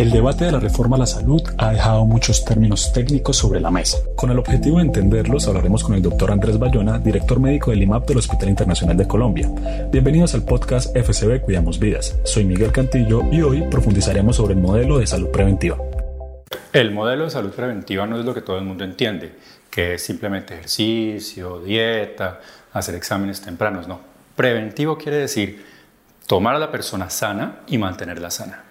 El debate de la reforma a la salud ha dejado muchos términos técnicos sobre la mesa. Con el objetivo de entenderlos, hablaremos con el doctor Andrés Bayona, director médico del IMAP del Hospital Internacional de Colombia. Bienvenidos al podcast FCB Cuidamos Vidas. Soy Miguel Cantillo y hoy profundizaremos sobre el modelo de salud preventiva. El modelo de salud preventiva no es lo que todo el mundo entiende, que es simplemente ejercicio, dieta, hacer exámenes tempranos, no. Preventivo quiere decir tomar a la persona sana y mantenerla sana.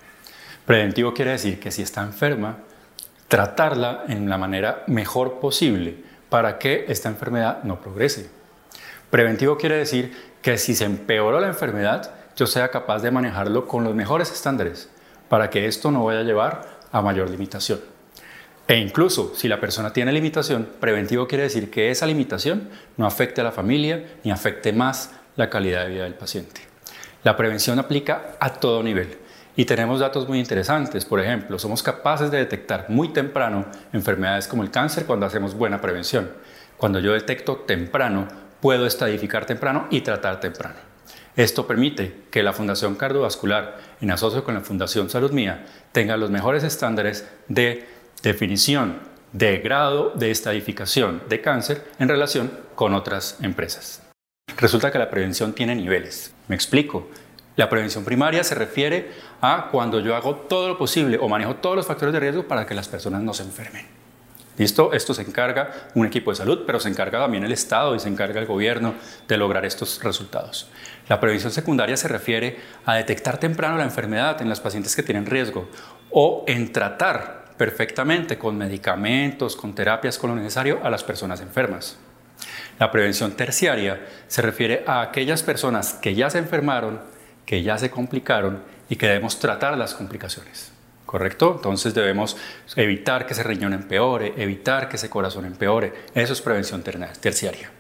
Preventivo quiere decir que si está enferma, tratarla en la manera mejor posible para que esta enfermedad no progrese. Preventivo quiere decir que si se empeoró la enfermedad, yo sea capaz de manejarlo con los mejores estándares para que esto no vaya a llevar a mayor limitación. E incluso si la persona tiene limitación, preventivo quiere decir que esa limitación no afecte a la familia ni afecte más la calidad de vida del paciente. La prevención aplica a todo nivel y tenemos datos muy interesantes. Por ejemplo, somos capaces de detectar muy temprano enfermedades como el cáncer cuando hacemos buena prevención. Cuando yo detecto temprano, puedo estadificar temprano y tratar temprano. Esto permite que la Fundación Cardiovascular, en asocio con la Fundación Salud Mía, tenga los mejores estándares de definición de grado de estadificación de cáncer en relación con otras empresas. Resulta que la prevención tiene niveles. Me explico. La prevención primaria se refiere a cuando yo hago todo lo posible o manejo todos los factores de riesgo para que las personas no se enfermen. ¿Listo? Esto se encarga un equipo de salud, pero se encarga también el Estado y se encarga el gobierno de lograr estos resultados. La prevención secundaria se refiere a detectar temprano la enfermedad en las pacientes que tienen riesgo o en tratar perfectamente con medicamentos, con terapias, con lo necesario a las personas enfermas. La prevención terciaria se refiere a aquellas personas que ya se enfermaron, que ya se complicaron y que debemos tratar las complicaciones. ¿Correcto? Entonces debemos evitar que ese riñón empeore, evitar que ese corazón empeore. Eso es prevención terciaria.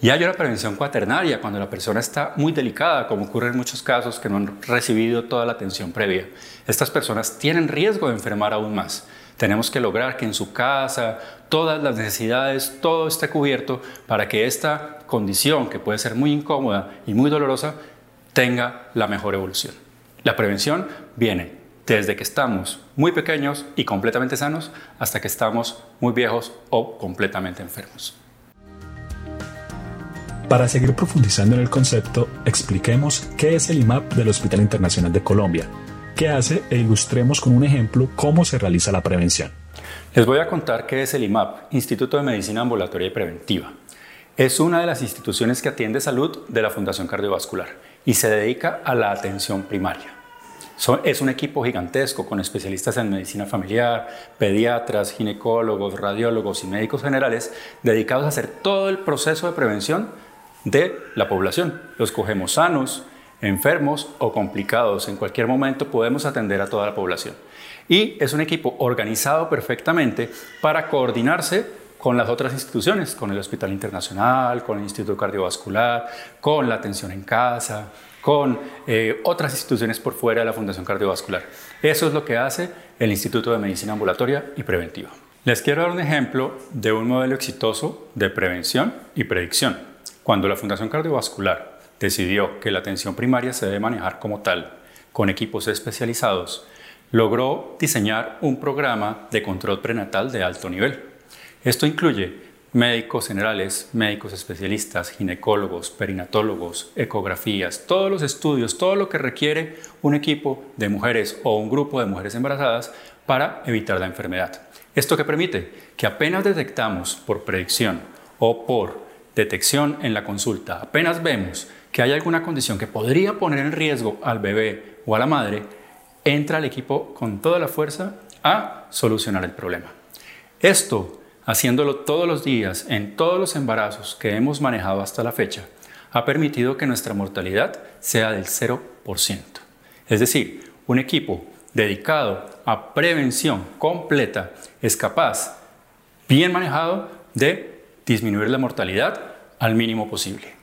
Y hay una prevención cuaternaria cuando la persona está muy delicada, como ocurre en muchos casos que no han recibido toda la atención previa. Estas personas tienen riesgo de enfermar aún más. Tenemos que lograr que en su casa todas las necesidades, todo esté cubierto para que esta condición, que puede ser muy incómoda y muy dolorosa, tenga la mejor evolución. La prevención viene desde que estamos muy pequeños y completamente sanos hasta que estamos muy viejos o completamente enfermos. Para seguir profundizando en el concepto, expliquemos qué es el IMAP del Hospital Internacional de Colombia, qué hace e ilustremos con un ejemplo cómo se realiza la prevención. Les voy a contar qué es el IMAP, Instituto de Medicina Ambulatoria y Preventiva. Es una de las instituciones que atiende salud de la Fundación Cardiovascular y se dedica a la atención primaria. es un equipo gigantesco con especialistas en medicina familiar, pediatras, ginecólogos, radiólogos y médicos generales dedicados a hacer todo el proceso de prevención de la población. Los cogemos sanos, enfermos o complicados. En cualquier momento podemos atender a toda la población. Y es un equipo organizado perfectamente para coordinarse con las otras instituciones, con el Hospital Internacional, con el Instituto Cardiovascular, con la atención en casa, con eh, otras instituciones por fuera de la Fundación Cardiovascular. Eso es lo que hace el Instituto de Medicina Ambulatoria y Preventiva. Les quiero dar un ejemplo de un modelo exitoso de prevención y predicción. Cuando la Fundación Cardiovascular decidió que la atención primaria se debe manejar como tal, con equipos especializados, logró diseñar un programa de control prenatal de alto nivel esto incluye médicos generales, médicos especialistas, ginecólogos, perinatólogos, ecografías, todos los estudios, todo lo que requiere un equipo de mujeres o un grupo de mujeres embarazadas para evitar la enfermedad. Esto que permite que apenas detectamos por predicción o por detección en la consulta, apenas vemos que hay alguna condición que podría poner en riesgo al bebé o a la madre, entra el equipo con toda la fuerza a solucionar el problema. Esto haciéndolo todos los días en todos los embarazos que hemos manejado hasta la fecha, ha permitido que nuestra mortalidad sea del 0%. Es decir, un equipo dedicado a prevención completa es capaz, bien manejado, de disminuir la mortalidad al mínimo posible.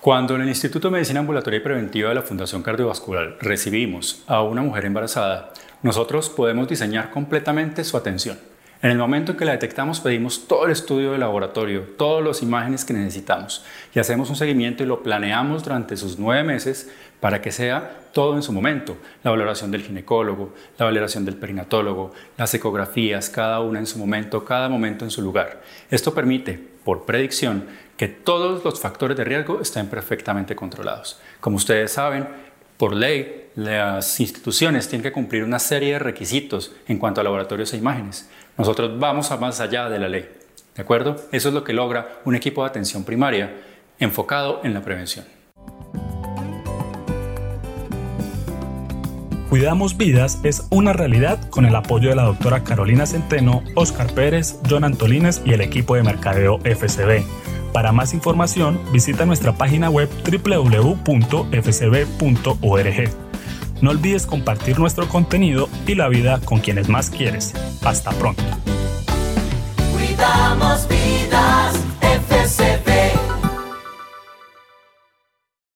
Cuando en el Instituto de Medicina Ambulatoria y Preventiva de la Fundación Cardiovascular recibimos a una mujer embarazada, nosotros podemos diseñar completamente su atención En el momento en que la detectamos pedimos todo el estudio de laboratorio, todas las imágenes que necesitamos y hacemos un seguimiento y lo planeamos durante sus nueve meses para que sea todo en su momento. La valoración del ginecólogo, la valoración del perinatólogo, las ecografías, cada una en su momento, cada momento en su lugar. Esto permite, por predicción, que todos los factores de riesgo estén perfectamente controlados. Como ustedes saben, por ley, las instituciones tienen que cumplir una serie de requisitos en cuanto a laboratorios e imágenes. Nosotros vamos a más allá de la ley. ¿De acuerdo? Eso es lo que logra un equipo de atención primaria enfocado en la prevención. Cuidamos Vidas es una realidad con el apoyo de la doctora Carolina Centeno, Oscar Pérez, John Antolines y el equipo de mercadeo FCB. Para más información, visita nuestra página web www.fcb.org. No olvides compartir nuestro contenido y la vida con quienes más quieres. Hasta pronto. Cuidamos vidas.